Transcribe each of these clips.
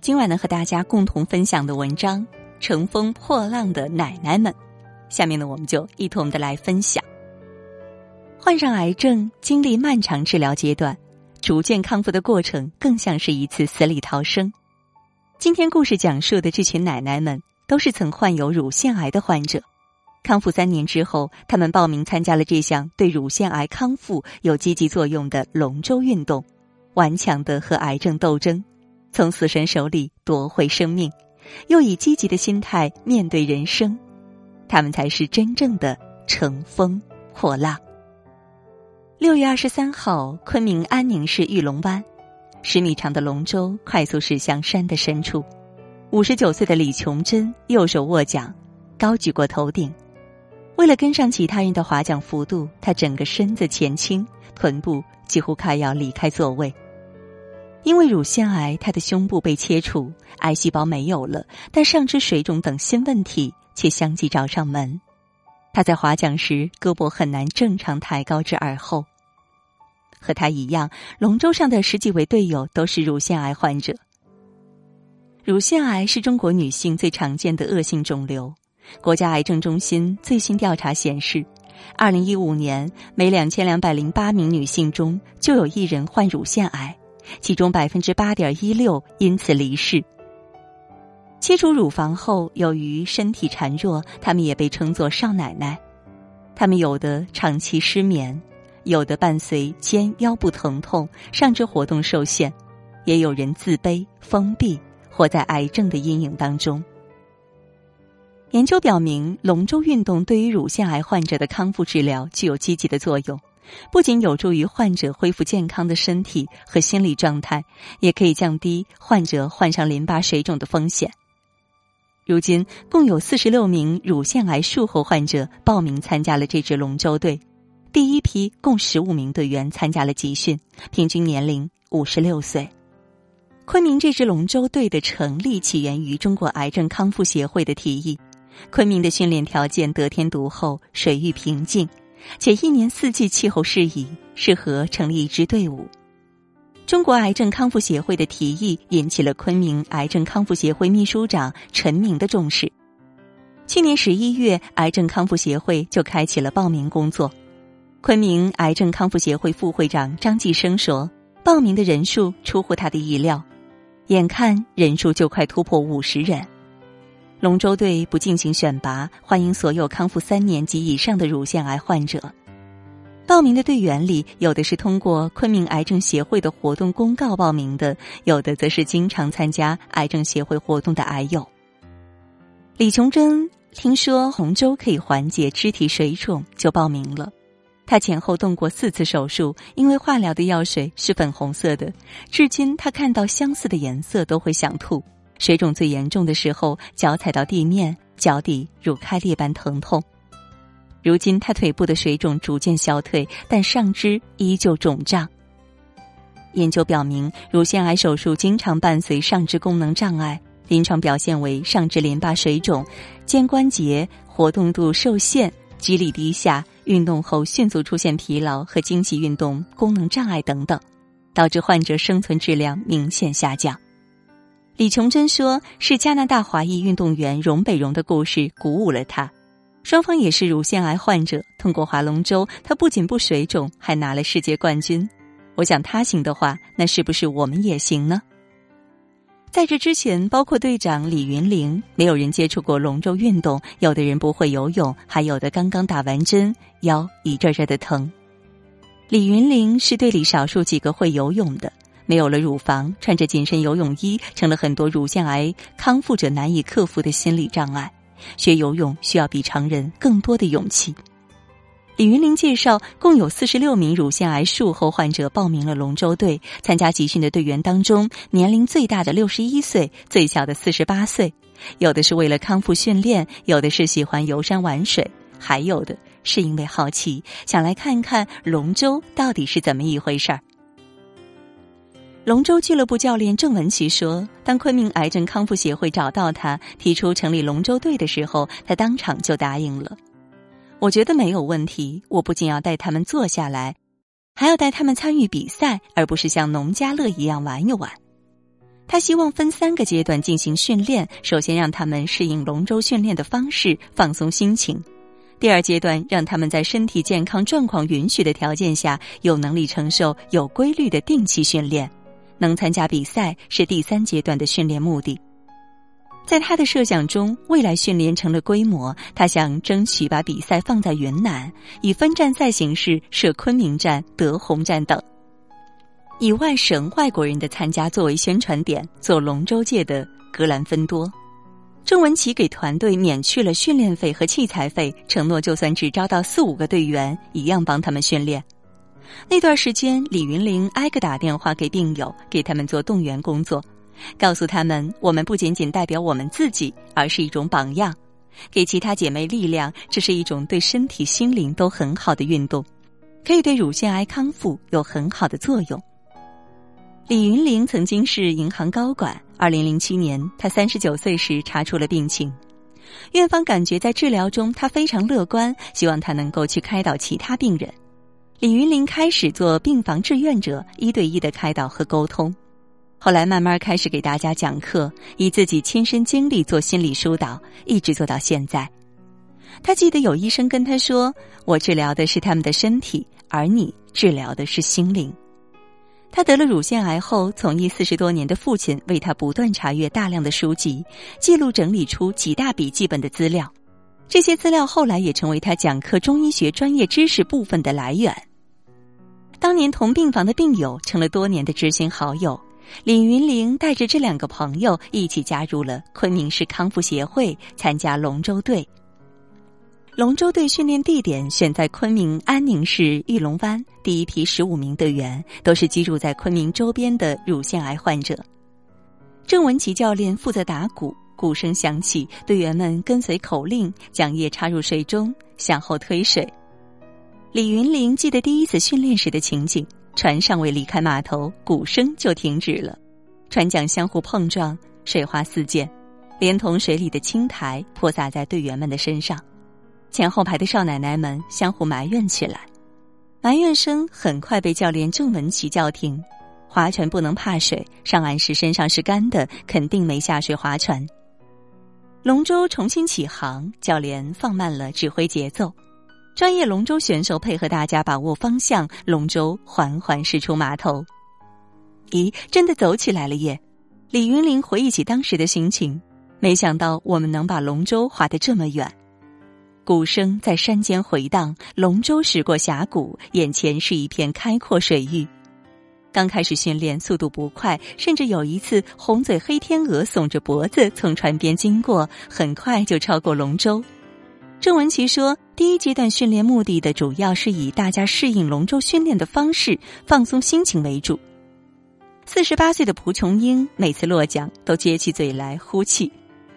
今晚呢，和大家共同分享的文章《乘风破浪的奶奶们》，下面呢，我们就一同的来分享。患上癌症，经历漫长治疗阶段，逐渐康复的过程，更像是一次死里逃生。今天故事讲述的这群奶奶们，都是曾患有乳腺癌的患者。康复三年之后，他们报名参加了这项对乳腺癌康复有积极作用的龙舟运动，顽强的和癌症斗争。从死神手里夺回生命，又以积极的心态面对人生，他们才是真正的乘风破浪。六月二十三号，昆明安宁市玉龙湾，十米长的龙舟快速驶向山的深处。五十九岁的李琼珍右手握桨，高举过头顶，为了跟上其他人的划桨幅度，他整个身子前倾，臀部几乎快要离开座位。因为乳腺癌，他的胸部被切除，癌细胞没有了，但上肢水肿等新问题却相继找上门。他在划桨时，胳膊很难正常抬高至耳后。和他一样，龙舟上的十几位队友都是乳腺癌患者。乳腺癌是中国女性最常见的恶性肿瘤。国家癌症中心最新调查显示，二零一五年每两千两百零八名女性中就有一人患乳腺癌。其中百分之八点一六因此离世。切除乳房后，由于身体孱弱，他们也被称作“少奶奶”。他们有的长期失眠，有的伴随肩腰部疼痛，上肢活动受限，也有人自卑、封闭，活在癌症的阴影当中。研究表明，龙舟运动对于乳腺癌患者的康复治疗具有积极的作用。不仅有助于患者恢复健康的身体和心理状态，也可以降低患者患上淋巴水肿的风险。如今，共有四十六名乳腺癌术后患者报名参加了这支龙舟队。第一批共十五名队员参加了集训，平均年龄五十六岁。昆明这支龙舟队的成立起源于中国癌症康复协会的提议。昆明的训练条件得天独厚，水域平静。且一年四季气候适宜，适合成立一支队伍。中国癌症康复协会的提议引起了昆明癌症康复协会秘书长陈明的重视。去年十一月，癌症康复协会就开启了报名工作。昆明癌症康复协会副会长张继生说：“报名的人数出乎他的意料，眼看人数就快突破五十人。”龙舟队不进行选拔，欢迎所有康复三年及以上的乳腺癌患者。报名的队员里，有的是通过昆明癌症协会的活动公告报名的，有的则是经常参加癌症协会活动的癌友。李琼珍听说红舟可以缓解肢体水肿，就报名了。他前后动过四次手术，因为化疗的药水是粉红色的，至今他看到相似的颜色都会想吐。水肿最严重的时候，脚踩到地面，脚底如开裂般疼痛。如今他腿部的水肿逐渐消退，但上肢依旧肿胀。研究表明，乳腺癌手术经常伴随上肢功能障碍，临床表现为上肢淋巴水肿、肩关节活动度受限、肌力低下、运动后迅速出现疲劳和经济运动功能障碍等等，导致患者生存质量明显下降。李琼珍说：“是加拿大华裔运动员荣北荣的故事鼓舞了他。双方也是乳腺癌患者，通过划龙舟，他不仅不水肿，还拿了世界冠军。我想他行的话，那是不是我们也行呢？”在这之前，包括队长李云玲，没有人接触过龙舟运动，有的人不会游泳，还有的刚刚打完针，腰一阵阵的疼。李云玲是队里少数几个会游泳的。没有了乳房，穿着紧身游泳衣，成了很多乳腺癌康复者难以克服的心理障碍。学游泳需要比常人更多的勇气。李云林介绍，共有四十六名乳腺癌术后患者报名了龙舟队。参加集训的队员当中，年龄最大的六十一岁，最小的四十八岁。有的是为了康复训练，有的是喜欢游山玩水，还有的是因为好奇，想来看看龙舟到底是怎么一回事儿。龙舟俱乐部教练郑文琪说：“当昆明癌症康复协会找到他，提出成立龙舟队的时候，他当场就答应了。我觉得没有问题。我不仅要带他们坐下来，还要带他们参与比赛，而不是像农家乐一样玩一玩。他希望分三个阶段进行训练：首先让他们适应龙舟训练的方式，放松心情；第二阶段让他们在身体健康状况允许的条件下，有能力承受有规律的定期训练，能参加比赛是第三阶段的训练目的。在他的设想中，未来训练成了规模，他想争取把比赛放在云南，以分站赛形式设昆明站、德宏站等。以外省外国人的参加作为宣传点，做龙舟界的格兰芬多。郑文琪给团队免去了训练费和器材费，承诺就算只招到四五个队员，一样帮他们训练。那段时间，李云玲挨个打电话给病友，给他们做动员工作，告诉他们我们不仅仅代表我们自己，而是一种榜样，给其他姐妹力量。这是一种对身体、心灵都很好的运动，可以对乳腺癌康复有很好的作用。李云玲曾经是银行高管。二零零七年，她三十九岁时查出了病情，院方感觉在治疗中她非常乐观，希望她能够去开导其他病人。李云林开始做病房志愿者，一对一的开导和沟通，后来慢慢开始给大家讲课，以自己亲身经历做心理疏导，一直做到现在。他记得有医生跟他说：“我治疗的是他们的身体，而你治疗的是心灵。”他得了乳腺癌后，从医四十多年的父亲为他不断查阅大量的书籍，记录整理出几大笔记本的资料。这些资料后来也成为他讲课中医学专业知识部分的来源。当年同病房的病友成了多年的知心好友，李云玲带着这两个朋友一起加入了昆明市康复协会，参加龙舟队。龙舟队训练地点选在昆明安宁市玉龙湾，第一批十五名队员都是居住在昆明周边的乳腺癌患者。郑文琪教练负责打鼓，鼓声响起，队员们跟随口令，桨叶插入水中，向后推水。李云玲记得第一次训练时的情景：船尚未离开码头，鼓声就停止了，船桨相互碰撞，水花四溅，连同水里的青苔泼洒在队员们的身上。前后排的少奶奶们相互埋怨起来，埋怨声很快被教练郑文琪叫停。划船不能怕水，上岸时身上是干的，肯定没下水划船。龙舟重新起航，教练放慢了指挥节奏，专业龙舟选手配合大家把握方向，龙舟缓缓驶出码头。咦，真的走起来了耶！李云林回忆起当时的心情，没想到我们能把龙舟划得这么远。鼓声在山间回荡，龙舟驶过峡谷，眼前是一片开阔水域。刚开始训练，速度不快，甚至有一次，红嘴黑天鹅耸着脖子从船边经过，很快就超过龙舟。郑文琪说：“第一阶段训练目的的主要是以大家适应龙舟训练的方式，放松心情为主。”四十八岁的蒲琼英每次落桨都撅起嘴来呼气，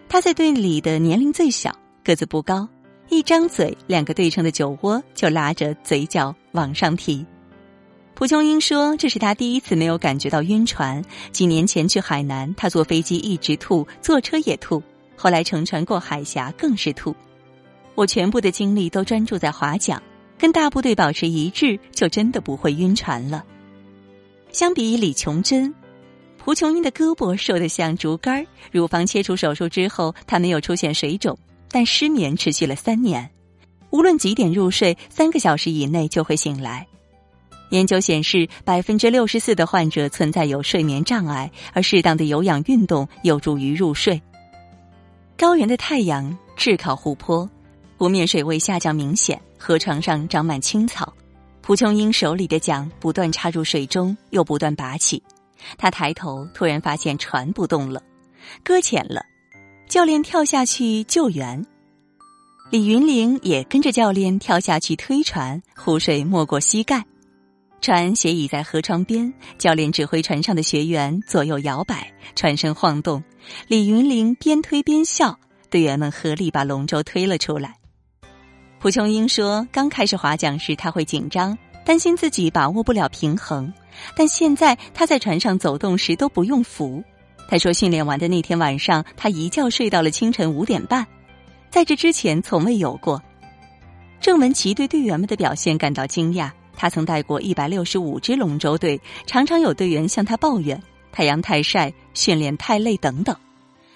他在队里的年龄最小，个子不高。一张嘴，两个对称的酒窝就拉着嘴角往上提。蒲琼英说：“这是他第一次没有感觉到晕船。几年前去海南，他坐飞机一直吐，坐车也吐。后来乘船过海峡更是吐。我全部的精力都专注在划桨，跟大部队保持一致，就真的不会晕船了。”相比李琼珍，蒲琼英的胳膊瘦得像竹竿乳房切除手术之后，他没有出现水肿。但失眠持续了三年，无论几点入睡，三个小时以内就会醒来。研究显示，百分之六十四的患者存在有睡眠障碍，而适当的有氧运动有助于入睡。高原的太阳炙烤湖泊，湖面水位下降明显，河床上长满青草。蒲琼英手里的桨不断插入水中，又不断拔起。他抬头，突然发现船不动了，搁浅了。教练跳下去救援，李云玲也跟着教练跳下去推船，湖水没过膝盖，船斜倚在河床边。教练指挥船上的学员左右摇摆，船身晃动。李云玲边推边笑，队员们合力把龙舟推了出来。蒲琼英说：“刚开始划桨时，他会紧张，担心自己把握不了平衡，但现在他在船上走动时都不用扶。”他说：“训练完的那天晚上，他一觉睡到了清晨五点半，在这之前从未有过。”郑文琪对队员们的表现感到惊讶。他曾带过一百六十五支龙舟队，常常有队员向他抱怨：“太阳太晒、训练太累等等。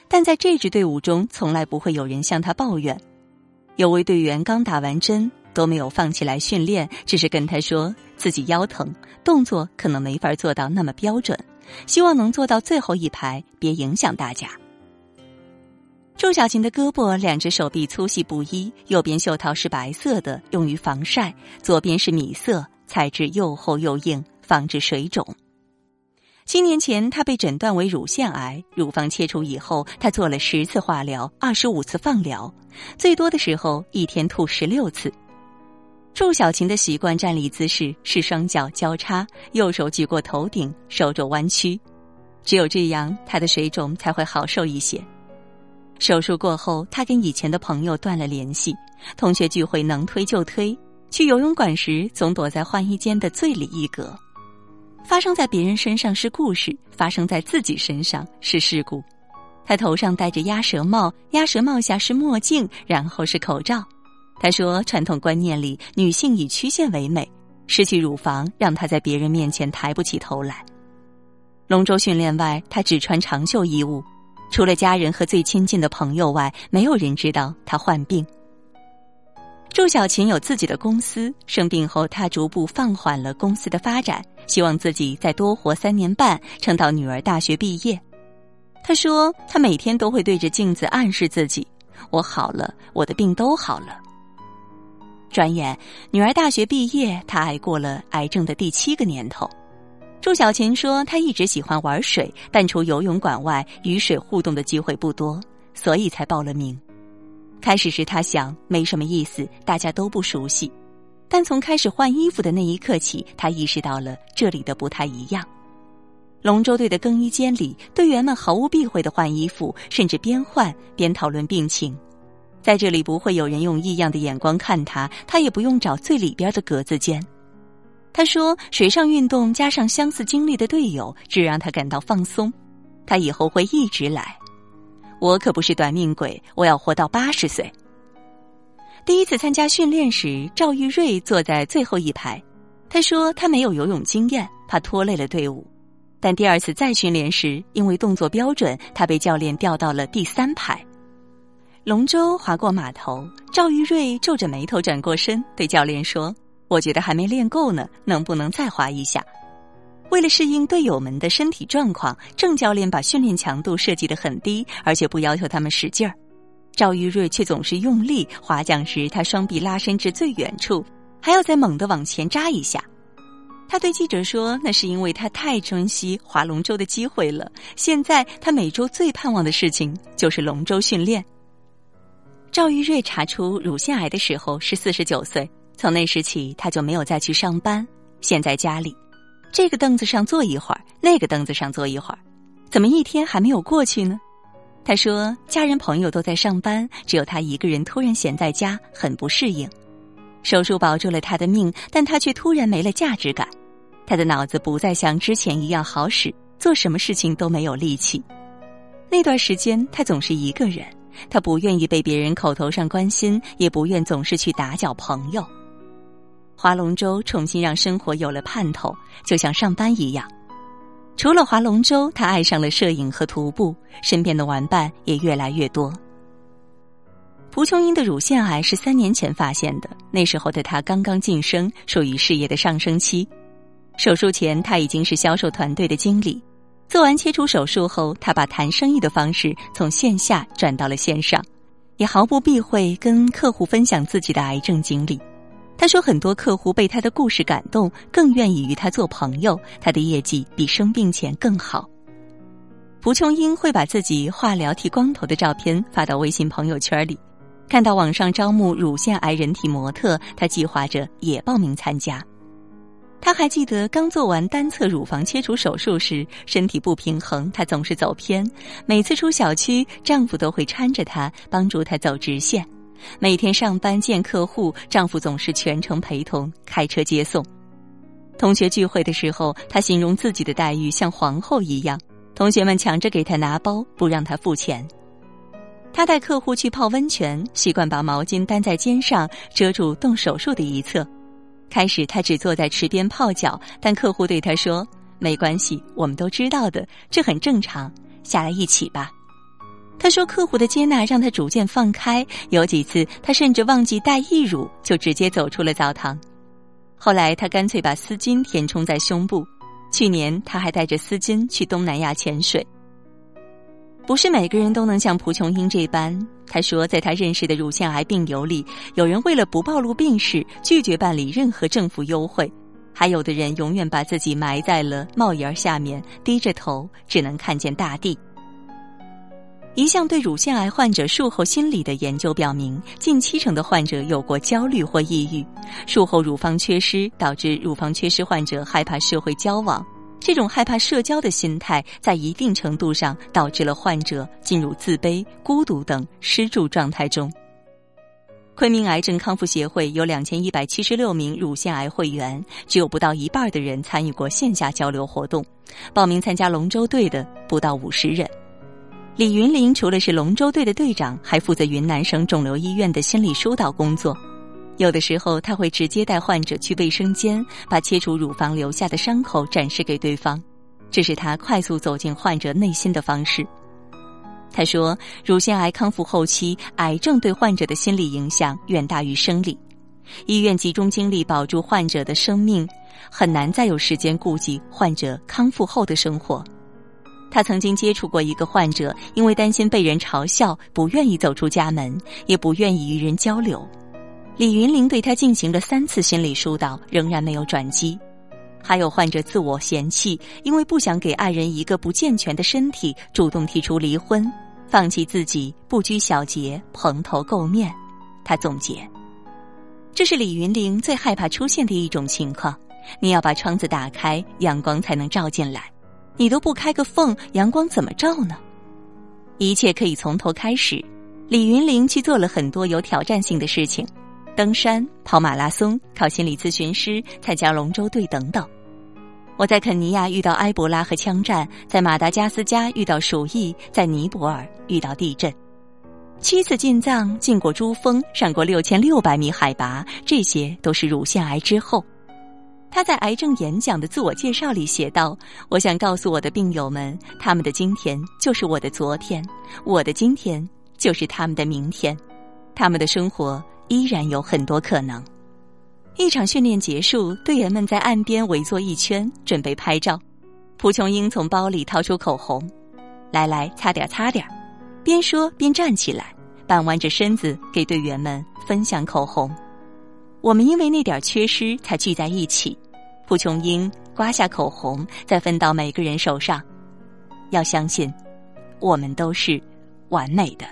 但在这支队伍中，从来不会有人向他抱怨。有位队员刚打完针都没有放弃来训练，只是跟他说自己腰疼，动作可能没法做到那么标准，希望能做到最后一排，别影响大家。祝小琴的胳膊两只手臂粗细不一，右边袖套是白色的，用于防晒；左边是米色，材质又厚又硬，防止水肿。七年前，她被诊断为乳腺癌，乳房切除以后，她做了十次化疗，二十五次放疗，最多的时候一天吐十六次。祝小琴的习惯站立姿势是双脚交叉，右手举过头顶，手肘弯曲，只有这样，她的水肿才会好受一些。手术过后，他跟以前的朋友断了联系，同学聚会能推就推，去游泳馆时总躲在换衣间的最里一格。发生在别人身上是故事，发生在自己身上是事故。他头上戴着鸭舌帽，鸭舌帽下是墨镜，然后是口罩。他说，传统观念里女性以曲线为美，失去乳房让她在别人面前抬不起头来。龙舟训练外，他只穿长袖衣物。除了家人和最亲近的朋友外，没有人知道他患病。祝小琴有自己的公司，生病后她逐步放缓了公司的发展，希望自己再多活三年半，撑到女儿大学毕业。她说：“她每天都会对着镜子暗示自己，我好了，我的病都好了。”转眼女儿大学毕业，她挨过了癌症的第七个年头。祝小琴说：“她一直喜欢玩水，但除游泳馆外，与水互动的机会不多，所以才报了名。开始时，他想没什么意思，大家都不熟悉。但从开始换衣服的那一刻起，他意识到了这里的不太一样。龙舟队的更衣间里，队员们毫无避讳的换衣服，甚至边换边讨论病情。在这里，不会有人用异样的眼光看他，他也不用找最里边的格子间。”他说：“水上运动加上相似经历的队友，只让他感到放松。他以后会一直来。我可不是短命鬼，我要活到八十岁。”第一次参加训练时，赵玉瑞坐在最后一排。他说他没有游泳经验，怕拖累了队伍。但第二次再训练时，因为动作标准，他被教练调到了第三排。龙舟划过码头，赵玉瑞皱着眉头转过身，对教练说。我觉得还没练够呢，能不能再划一下？为了适应队友们的身体状况，郑教练把训练强度设计的很低，而且不要求他们使劲儿。赵玉瑞却总是用力划桨时，他双臂拉伸至最远处，还要再猛地往前扎一下。他对记者说：“那是因为他太珍惜划龙舟的机会了。现在他每周最盼望的事情就是龙舟训练。”赵玉瑞查出乳腺癌的时候是四十九岁。从那时起，他就没有再去上班，现在家里，这个凳子上坐一会儿，那个凳子上坐一会儿，怎么一天还没有过去呢？他说，家人朋友都在上班，只有他一个人突然闲在家，很不适应。手术保住了他的命，但他却突然没了价值感，他的脑子不再像之前一样好使，做什么事情都没有力气。那段时间，他总是一个人，他不愿意被别人口头上关心，也不愿总是去打搅朋友。划龙舟重新让生活有了盼头，就像上班一样。除了划龙舟，他爱上了摄影和徒步，身边的玩伴也越来越多。蒲琼英的乳腺癌是三年前发现的，那时候的她刚刚晋升，属于事业的上升期。手术前，他已经是销售团队的经理。做完切除手术后，他把谈生意的方式从线下转到了线上，也毫不避讳跟客户分享自己的癌症经历。他说：“很多客户被他的故事感动，更愿意与他做朋友。他的业绩比生病前更好。”蒲琼英会把自己化疗剃光头的照片发到微信朋友圈里。看到网上招募乳腺癌人体模特，他计划着也报名参加。他还记得刚做完单侧乳房切除手术时，身体不平衡，他总是走偏。每次出小区，丈夫都会搀着她，帮助她走直线。每天上班见客户，丈夫总是全程陪同，开车接送。同学聚会的时候，她形容自己的待遇像皇后一样，同学们抢着给她拿包，不让她付钱。她带客户去泡温泉，习惯把毛巾担在肩上，遮住动手术的一侧。开始她只坐在池边泡脚，但客户对她说：“没关系，我们都知道的，这很正常。下来一起吧。他说：“客户的接纳让他逐渐放开，有几次他甚至忘记带义乳，就直接走出了澡堂。后来他干脆把丝巾填充在胸部。去年他还带着丝巾去东南亚潜水。不是每个人都能像蒲琼英这般。他说，在他认识的乳腺癌病友里，有人为了不暴露病史，拒绝办理任何政府优惠；还有的人永远把自己埋在了帽檐下面，低着头，只能看见大地。”一项对乳腺癌患者术后心理的研究表明，近七成的患者有过焦虑或抑郁。术后乳房缺失导致乳房缺失患者害怕社会交往，这种害怕社交的心态，在一定程度上导致了患者进入自卑、孤独等失助状态中。昆明癌症康复协会有两千一百七十六名乳腺癌会员，只有不到一半的人参与过线下交流活动，报名参加龙舟队的不到五十人。李云林除了是龙舟队的队长，还负责云南省肿瘤医院的心理疏导工作。有的时候，他会直接带患者去卫生间，把切除乳房留下的伤口展示给对方，这是他快速走进患者内心的方式。他说，乳腺癌康复后期，癌症对患者的心理影响远大于生理。医院集中精力保住患者的生命，很难再有时间顾及患者康复后的生活。他曾经接触过一个患者，因为担心被人嘲笑，不愿意走出家门，也不愿意与人交流。李云玲对他进行了三次心理疏导，仍然没有转机。还有患者自我嫌弃，因为不想给爱人一个不健全的身体，主动提出离婚，放弃自己，不拘小节，蓬头垢面。他总结：这是李云玲最害怕出现的一种情况。你要把窗子打开，阳光才能照进来。你都不开个缝，阳光怎么照呢？一切可以从头开始。李云林去做了很多有挑战性的事情，登山、跑马拉松、考心理咨询师、参加龙舟队等等。我在肯尼亚遇到埃博拉和枪战，在马达加斯加遇到鼠疫，在尼泊尔遇到地震。七次进藏，进过珠峰，上过六千六百米海拔，这些都是乳腺癌之后。他在癌症演讲的自我介绍里写道：“我想告诉我的病友们，他们的今天就是我的昨天，我的今天就是他们的明天，他们的生活依然有很多可能。”一场训练结束，队员们在岸边围坐一圈，准备拍照。蒲琼英从包里掏出口红，来来，擦点擦点边说边站起来，半弯着身子给队员们分享口红。我们因为那点缺失才聚在一起。蒲琼英刮下口红，再分到每个人手上。要相信，我们都是完美的。